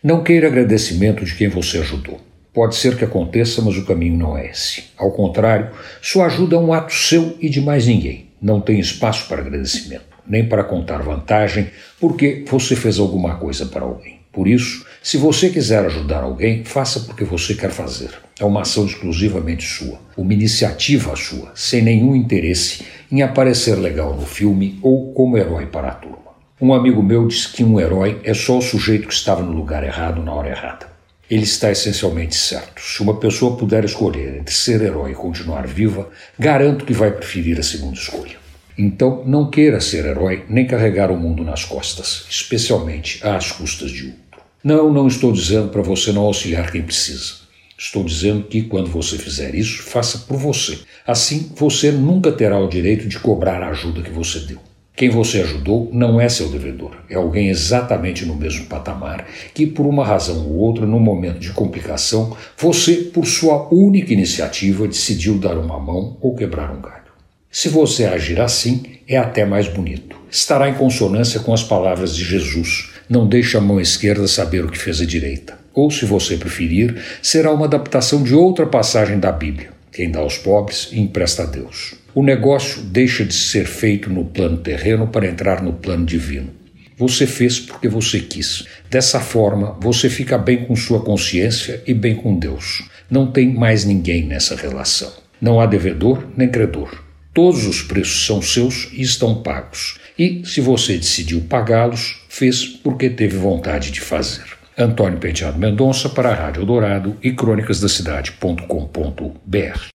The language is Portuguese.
Não queira agradecimento de quem você ajudou. Pode ser que aconteça, mas o caminho não é esse. Ao contrário, sua ajuda é um ato seu e de mais ninguém. Não tem espaço para agradecimento, nem para contar vantagem, porque você fez alguma coisa para alguém. Por isso, se você quiser ajudar alguém, faça porque você quer fazer. É uma ação exclusivamente sua, uma iniciativa sua, sem nenhum interesse em aparecer legal no filme ou como herói para a turma. Um amigo meu disse que um herói é só o sujeito que estava no lugar errado na hora errada. Ele está essencialmente certo. Se uma pessoa puder escolher entre ser herói e continuar viva, garanto que vai preferir a segunda escolha. Então, não queira ser herói nem carregar o mundo nas costas, especialmente às custas de outro. Não, não estou dizendo para você não auxiliar quem precisa. Estou dizendo que quando você fizer isso, faça por você. Assim, você nunca terá o direito de cobrar a ajuda que você deu. Quem você ajudou não é seu devedor, é alguém exatamente no mesmo patamar que, por uma razão ou outra, no momento de complicação, você, por sua única iniciativa, decidiu dar uma mão ou quebrar um galho. Se você agir assim, é até mais bonito. Estará em consonância com as palavras de Jesus: Não deixe a mão esquerda saber o que fez a direita. Ou, se você preferir, será uma adaptação de outra passagem da Bíblia. Quem dá aos pobres, empresta a Deus. O negócio deixa de ser feito no plano terreno para entrar no plano divino. Você fez porque você quis. Dessa forma, você fica bem com sua consciência e bem com Deus. Não tem mais ninguém nessa relação. Não há devedor nem credor. Todos os preços são seus e estão pagos. E, se você decidiu pagá-los, fez porque teve vontade de fazer. Antônio Penteado Mendonça para a Rádio Dourado e crônicasdacidade.com.br